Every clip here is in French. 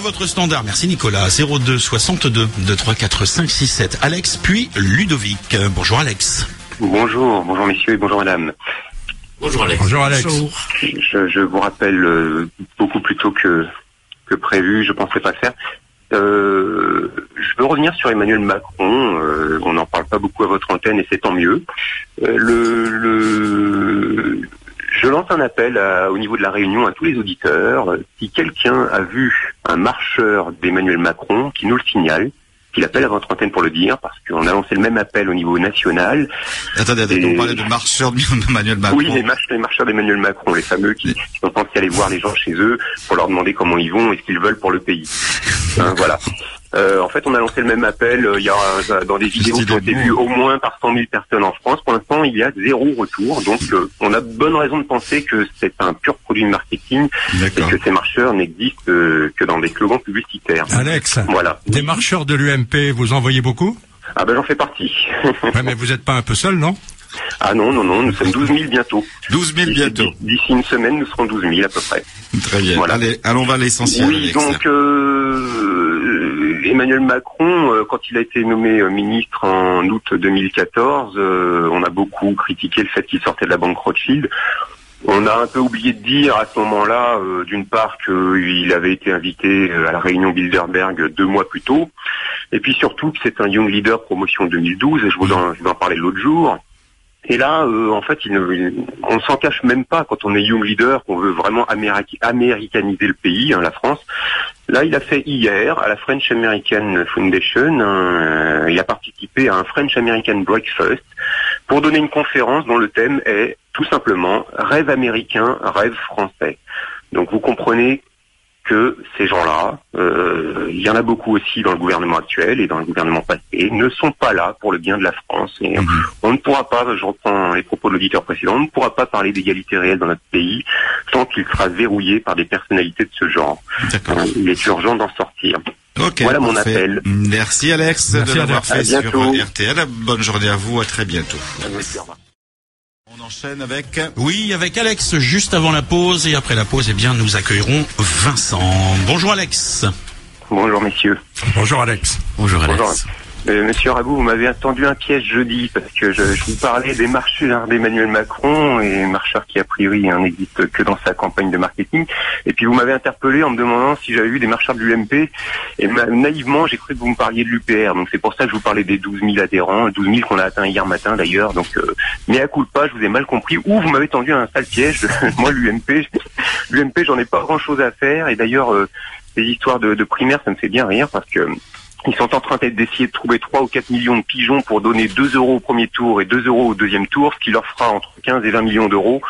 À votre standard, merci Nicolas. 02 62 23 4 5 6 7. Alex, puis Ludovic. Bonjour Alex. Bonjour, bonjour messieurs et bonjour madame. Bonjour Alex. Bonjour Alex. Je, je vous rappelle euh, beaucoup plus tôt que, que prévu, je pensais pas le faire. Euh, je veux revenir sur Emmanuel Macron. euh, on n'en parle pas beaucoup à votre antenne et c'est tant mieux. Euh, le, le, je lance un appel à- au niveau de la Réunion à tous les auditeurs. Euh, Si quelqu'un a vu un marcheur d'Emmanuel Macron, qui nous le signale, qu'il appelle à votre antenne pour le dire, parce qu'on a lancé le même appel au niveau national. Attendez, attendez, Et- on parlait de marcheurs d'Emmanuel Macron. Oui, les, marcheurs d'Emmanuel Macron, les fameux qui, qui sont censés aller voir les gens chez eux pour leur demander comment ils vont et ce qu'ils veulent pour le pays. Hein, voilà. Euh, en fait, on a lancé le même appel euh, il y a euh, dans des vidéos qui ont été vues au moins par 100 000 personnes en France. Pour l'instant, il y a zéro retour. Donc, euh, on a bonne raison de penser que c'est un pur produit de marketing et que ces marcheurs n'existent euh, que dans des slogans publicitaires. Alex, Voilà. des marcheurs de l'UMP, vous en voyez beaucoup? Ah ben, j'en fais partie. Ouais, mais vous n'êtes pas un peu seul, non? Ah non, non, non, nous sommes 12 000 bientôt. 12 000 bientôt. D'ici une semaine, nous serons 12 000 à peu près. Très bien. Voilà. Allez, allons vers l'essentiel. Oui, Alex. donc euh, Emmanuel Macron, euh, quand il a été nommé euh, ministre en août 2014, euh, on a beaucoup critiqué le fait qu'il sortait de la banque Rothschild. On a un peu oublié de dire à ce moment-là, d'une part, qu'il avait été invité à la réunion Bilderberg deux mois plus tôt, et puis surtout que c'est un Young Leader promotion 2012, et je vous en, je vous en parlais l'autre jour. Et là, euh, en fait, il ne, on ne s'en cache même pas quand on est Young Leader, qu'on veut vraiment améri- américaniser le pays, hein, la France. Là, il a fait hier à la French American Foundation, un- il a participé à un French American Breakfast pour donner une conférence dont le thème est tout simplement rêve américain, rêve français. Donc vous comprenez que ces gens-là, euh, il y en a beaucoup aussi dans le gouvernement actuel et dans le gouvernement passé, ne sont pas là pour le bien de la France. Et Mhm. on ne pourra pas, je reprends les propos de l'auditeur précédent, on ne pourra pas parler d'égalité réelle dans notre pays tant qu'il sera verrouillé par des personnalités de ce genre. Euh, Il est urgent d'en sortir. Voilà mon parfait. appel. Merci Alex Merci, de l'avoir fait À sur. RTL. Bonne journée à vous. À très bientôt. Enchaîne avec. Oui, avec Alex juste avant la pause et après la pause, eh bien, nous accueillerons Vincent. Bonjour Alex. Bonjour messieurs. Bonjour Alex. Bonjour Bonjour. Euh, monsieur Rabou, vous m'avez attendu un piège jeudi parce que je, vous parlais des marcheurs d'Emmanuel Macron et marcheurs qui a priori hein, n'existent que dans sa campagne de marketing. Et puis vous m'avez interpellé en me demandant si j'avais vu des marcheurs de l'UMP. Et naïvement, j'ai cru que vous me parliez de l'UPR. Donc c'est pour ça que je vous parlais des 12 000 adhérents, 12 000 qu'on a atteint hier matin d'ailleurs. Donc euh, mais à coup de pas, je vous ai mal compris. Ou vous m'avez tendu un sale piège. Moi l'UMP, l'UMP, j'en ai pas grand chose à faire. Et d'ailleurs, euh, ces histoires de, de primaire, ça me fait bien rire parce que ils sont en train d'essayer de trouver 3 ou 4 millions de pigeons pour donner 2 euros au premier tour et 2 euros au deuxième tour, ce qui leur fera entre 15 et 20 millions d'euros,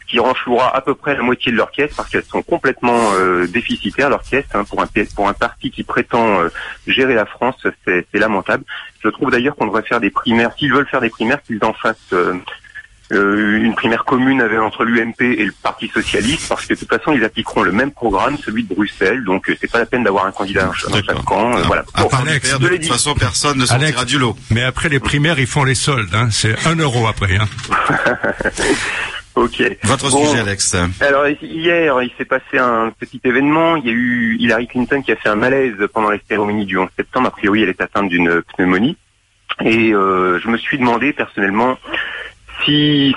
ce qui renflouera à peu près la moitié de leur caisse parce qu'elles sont complètement euh, déficitaires, leur caisse, hein, pour, un, pour un parti qui prétend euh, gérer la France, c'est c'est lamentable. Je trouve d'ailleurs qu'on devrait faire des primaires, s'ils veulent faire des primaires, qu'ils en fassent... euh, euh, une primaire commune avec, entre l'UMP et le Parti Socialiste, parce que de toute façon, ils appliqueront le même programme, celui de Bruxelles, donc euh, c'est pas la peine d'avoir un candidat dans chaque camp. euh, voilà. À Bon, Alex, de l'ai toute façon, personne ne sortira Alex. du lot. Mais après les primaires, ils font les soldes. Hein. C'est un euro après. Hein. Ok. Votre Bon. sujet, Alex. Alors hier, il s'est passé un petit événement. Il y a eu Hillary Clinton qui a fait un malaise pendant les cérémonies du 11 septembre. A priori, elle est atteinte d'une pneumonie. Et euh, je me suis demandé personnellement si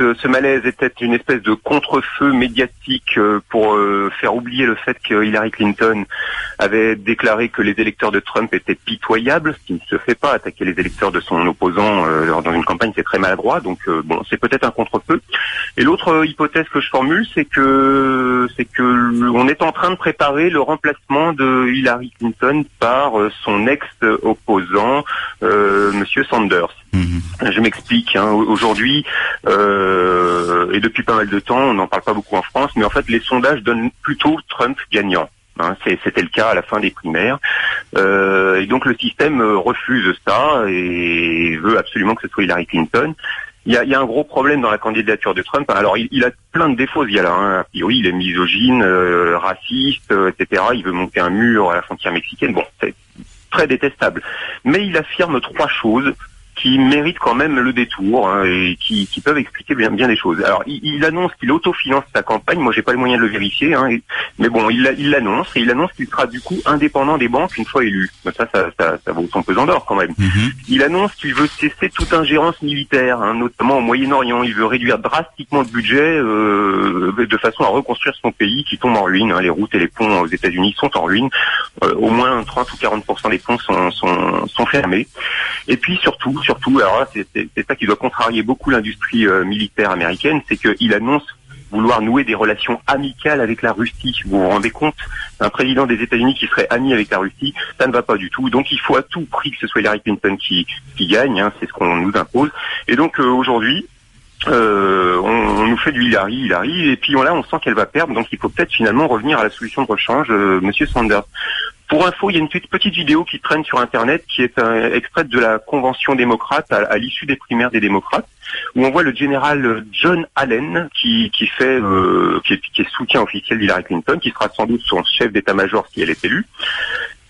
euh, ce malaise était une espèce de contre-feu médiatique euh, pour euh, faire oublier le fait que Hillary Clinton avait déclaré que les électeurs de Trump étaient pitoyables, ce qui ne se fait pas. Attaquer les électeurs de son opposant dans une campagne, c'est très maladroit. Donc bon, c'est peut-être un contre-feu. Et l'autre hypothèse que je formule, c'est que c'est que on est en train de préparer le remplacement de Hillary Clinton par son ex-opposant, euh, Monsieur Sanders. Mhm. Je m'explique. hein. Aujourd'hui, euh, et depuis pas mal de temps, on n'en parle pas beaucoup en France, mais en fait, les sondages donnent plutôt Trump gagnant. Hein, C'était le cas à la fin des primaires. Euh, et donc le système euh, refuse ça et veut absolument que ce soit Hillary Clinton. Il y a, il y a un gros problème dans la candidature de Trump. Alors, il, il a plein de défauts, gars-là. Hein. A priori, il est misogyne, euh, raciste, euh, etc. Il veut monter un mur à la frontière mexicaine. Bon, c'est très détestable. Mais il affirme trois choses qui méritent quand même le détour hein, et qui, qui, peuvent expliquer bien, bien des choses. Alors, il, il annonce qu'il autofinance sa campagne. Moi, j'ai pas les moyens de le vérifier, hein, mais bon, il l'annonce et il annonce qu'il sera du coup indépendant des banques une fois élu. Ça, ça, ça, ça vaut son pesant d'or quand même. Mhm. Il annonce qu'il veut cesser toute ingérence militaire, hein, notamment au Moyen-Orient. Il veut réduire drastiquement le budget euh, de façon à reconstruire son pays qui tombe en ruine. Les routes et les ponts aux États-Unis sont en ruine. Euh, au moins 30 ou 40% des ponts sont, sont, sont fermés. Et puis surtout, surtout, alors c'est ça qui doit contrarier beaucoup l'industrie euh, militaire américaine, c'est qu'il annonce vouloir nouer des relations amicales avec la Russie. Vous vous rendez compte Un président des États-Unis qui serait ami avec la Russie, ça ne va pas du tout. Donc il faut à tout prix que ce soit Hillary Clinton qui, qui gagne, hein, c'est ce qu'on nous impose. Et donc euh, aujourd'hui, euh, on, nous fait du Hillary, Hillary, et puis on, là on sent qu'elle va perdre, donc il faut peut-être finalement revenir à la solution de rechange, euh, Monsieur Sanders. Pour info, il y a une petite vidéo qui traîne sur Internet qui est un, extraite de la convention démocrate à, l'issue des primaires des démocrates, où on voit le général John Allen qui, qui fait euh, qui, est, qui, est, soutien officiel d'Hillary Clinton, qui sera sans doute son chef d'état-major si elle est élue.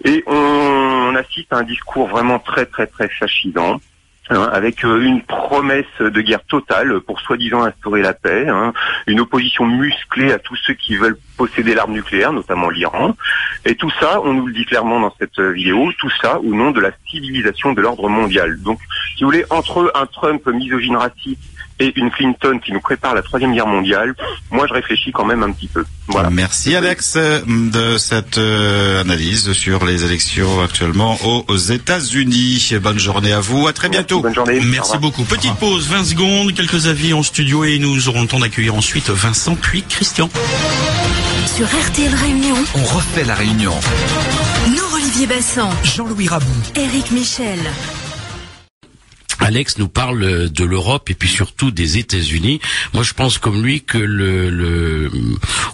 Et on, on, assiste à un discours vraiment très très très fascinant. Hein, avec euh, une promesse de guerre totale pour soi-disant instaurer la paix, hein, une opposition musclée à tous ceux qui veulent posséder l'arme nucléaire, notamment l'Iran. Et tout ça, on nous le dit clairement dans cette vidéo, tout ça au nom de la civilisation de l'ordre mondial. Donc, si vous voulez, entre un Trump misogyne raciste et une Clinton qui nous prépare la troisième guerre mondiale, moi je réfléchis quand même un petit peu. Voilà. Merci Alex de cette euh, analyse sur les élections actuellement aux États-Unis. Bonne journée à vous, à très bientôt. bonne journée. Merci beaucoup. Petite pause, 20 secondes, quelques avis en studio et nous aurons le temps d'accueillir ensuite Vincent puis Christian. Sur RTL Réunion, on refait la réunion. Nous, Olivier Bassan, Jean-Louis Rabou, Éric Michel. Alex nous parle de l'Europe et puis surtout des États-Unis. Moi, je pense comme lui que le,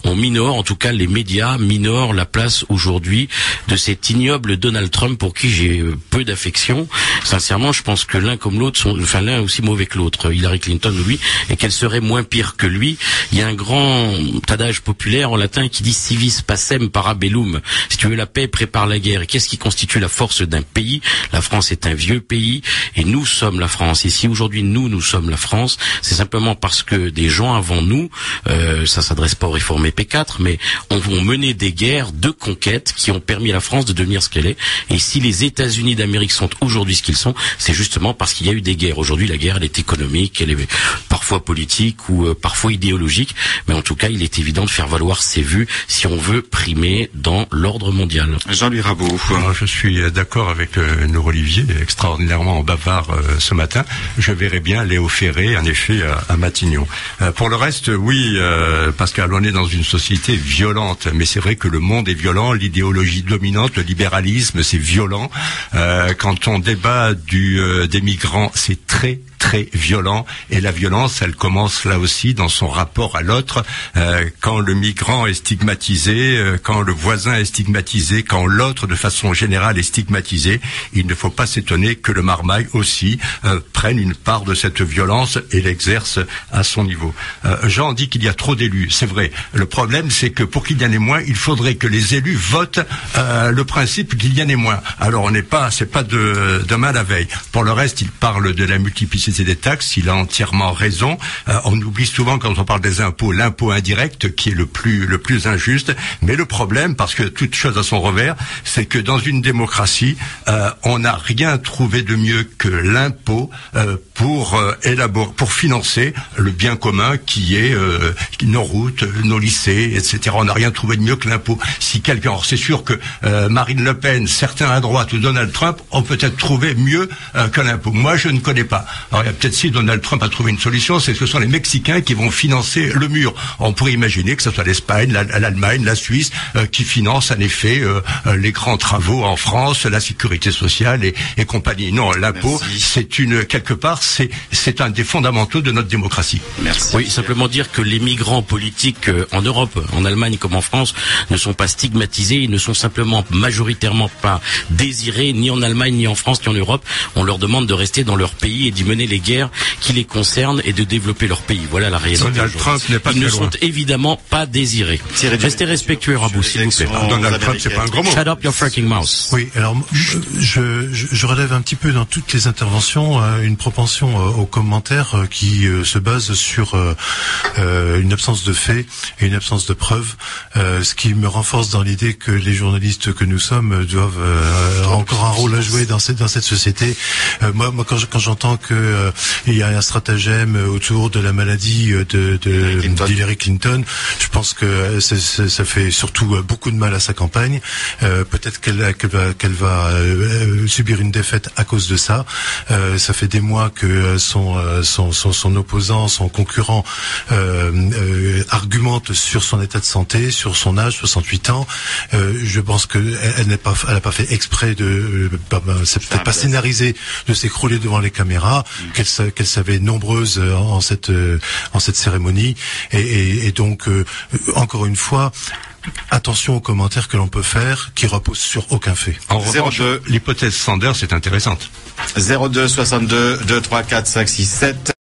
on minore, en tout cas les médias minorent la place aujourd'hui de cet ignoble Donald Trump pour qui j'ai peu d'affection. Sincèrement, je pense que l'un comme l'autre sont, enfin l'un aussi mauvais que l'autre, Hillary Clinton ou lui, et qu'elle serait moins pire que lui. Il y a un grand adage populaire en latin qui dit civis pacem parabellum. Si tu veux la paix, prépare la guerre. Et qu'est-ce qui constitue la force d'un pays? La France est un vieux pays et nous sommes la France. Et si aujourd'hui nous, nous sommes la France, c'est simplement parce que des gens avant nous, euh, ça s'adresse pas aux réformés P4, mais on, vont mener des guerres de conquête qui ont permis à la France de devenir ce qu'elle est. Et si les États-Unis d'Amérique sont aujourd'hui ce qu'ils sont, c'est justement parce qu'il y a eu des guerres. Aujourd'hui, la guerre, elle est économique, elle est parfois politique ou euh, parfois idéologique, mais en tout cas, il est évident de faire valoir ses vues si on veut primer dans l'ordre mondial. Jean-Louis Rabot. Je suis d'accord avec euh, Olivier, extraordinairement bavard euh, ce matin, je verrais bien Léo Ferré, en effet, à, Matignon. Euh, pour le reste, oui, euh, Pascal, on est dans une société violente, mais c'est vrai que le monde est violent, l'idéologie dominante, le libéralisme, c'est violent. Euh, quand on débat du, des migrants, c'est très très violent. Et la violence elle commence là aussi dans son rapport à l'autre. Euh, quand le migrant est stigmatisé euh, quand le voisin est stigmatisé quand l'autre de façon générale est stigmatisé il ne faut pas s'étonner que le marmaille aussi euh, prenne une part de cette violence et l'exerce à son niveau. Jean dit qu'il y a trop d'élus. C'est vrai. Le problème c'est que pour qu'il y en ait moins il faudrait que les élus votent le principe qu'il y en ait moins. Alors on n'est pas c'est pas de demain la veille. Pour le reste il parle de la multiplicité des taxes, il a entièrement raison. Euh, on oublie souvent quand on parle des impôts l'impôt indirect qui est le plus le plus injuste. Mais le problème, parce que toute chose a son revers, c'est que dans une démocratie, euh, on n'a rien trouvé de mieux que l'impôt euh, pour élaborer, pour financer le bien commun qui est nos routes, nos lycées, etc. On n'a rien trouvé de mieux que l'impôt. Si quelqu'un, c'est sûr que Marine Le Pen, certains à droite ou Donald Trump ont peut-être trouvé mieux que l'impôt. Moi, je ne connais pas peut-être si Donald Trump a trouvé une solution, c'est que ce sont les Mexicains qui vont financer le mur. On pourrait imaginer que ce soit l'Espagne, l'Allemagne, la Suisse euh, qui financent en effet euh, euh, les grands travaux en France, la sécurité sociale et, et compagnie. Non, l'impôt, c'est une quelque part, c'est c'est un des fondamentaux de notre démocratie. Merci. Oui, simplement dire que les migrants politiques en Europe, en Allemagne comme en France, ne sont pas stigmatisés, ils ne sont simplement majoritairement pas désirés ni en Allemagne, ni en France, ni en Europe. On leur demande de rester dans leur pays et d'y mener mener les guerres qui les concernent et de développer leur pays. Voilà la réalité. Donald. Trump n'est pas Ils ne loin. sont évidemment pas désirés. Restez respectueux, Rabou, s'il vous plaît. Donald Trump, c'est pas un gros mot. Shut up your fucking mouth. Oui, alors je, je, je relève un petit peu dans toutes les interventions euh, une propension euh, aux commentaires euh, qui se base sur une absence de faits et une absence de preuves, ce qui me renforce dans l'idée que les journalistes que nous sommes doivent encore un rôle à jouer dans cette dans cette société. Moi, quand j'entends que euh, il y a un stratagème autour de la maladie euh, de de- Clinton. d'Hillary Clinton, je pense que euh, ça fait surtout euh, beaucoup de mal à sa campagne. Euh, Peut-être qu'elle qu'elle va, qu'elle va euh, euh, subir une défaite à cause de ça. Euh, ça fait des mois que euh, son, euh, son, son, son opposant, son concurrent euh, euh, argumente sur son état de santé, sur son âge, 68 ans. Euh, je pense que elle, elle n'est pas, elle n'a pas fait exprès de, euh, bah, bah, c'est peut-être pas scénarisé de s'écrouler devant les caméras, qu'elle qu'elle savait nombreuse euh, en cette euh, en cette cérémonie et, et, et donc euh, encore une fois attention aux commentaires que l'on peut faire qui reposent sur aucun fait. En revanche, 02. l'hypothèse Sanders est intéressante. 02 62 2 3 4 5 6 7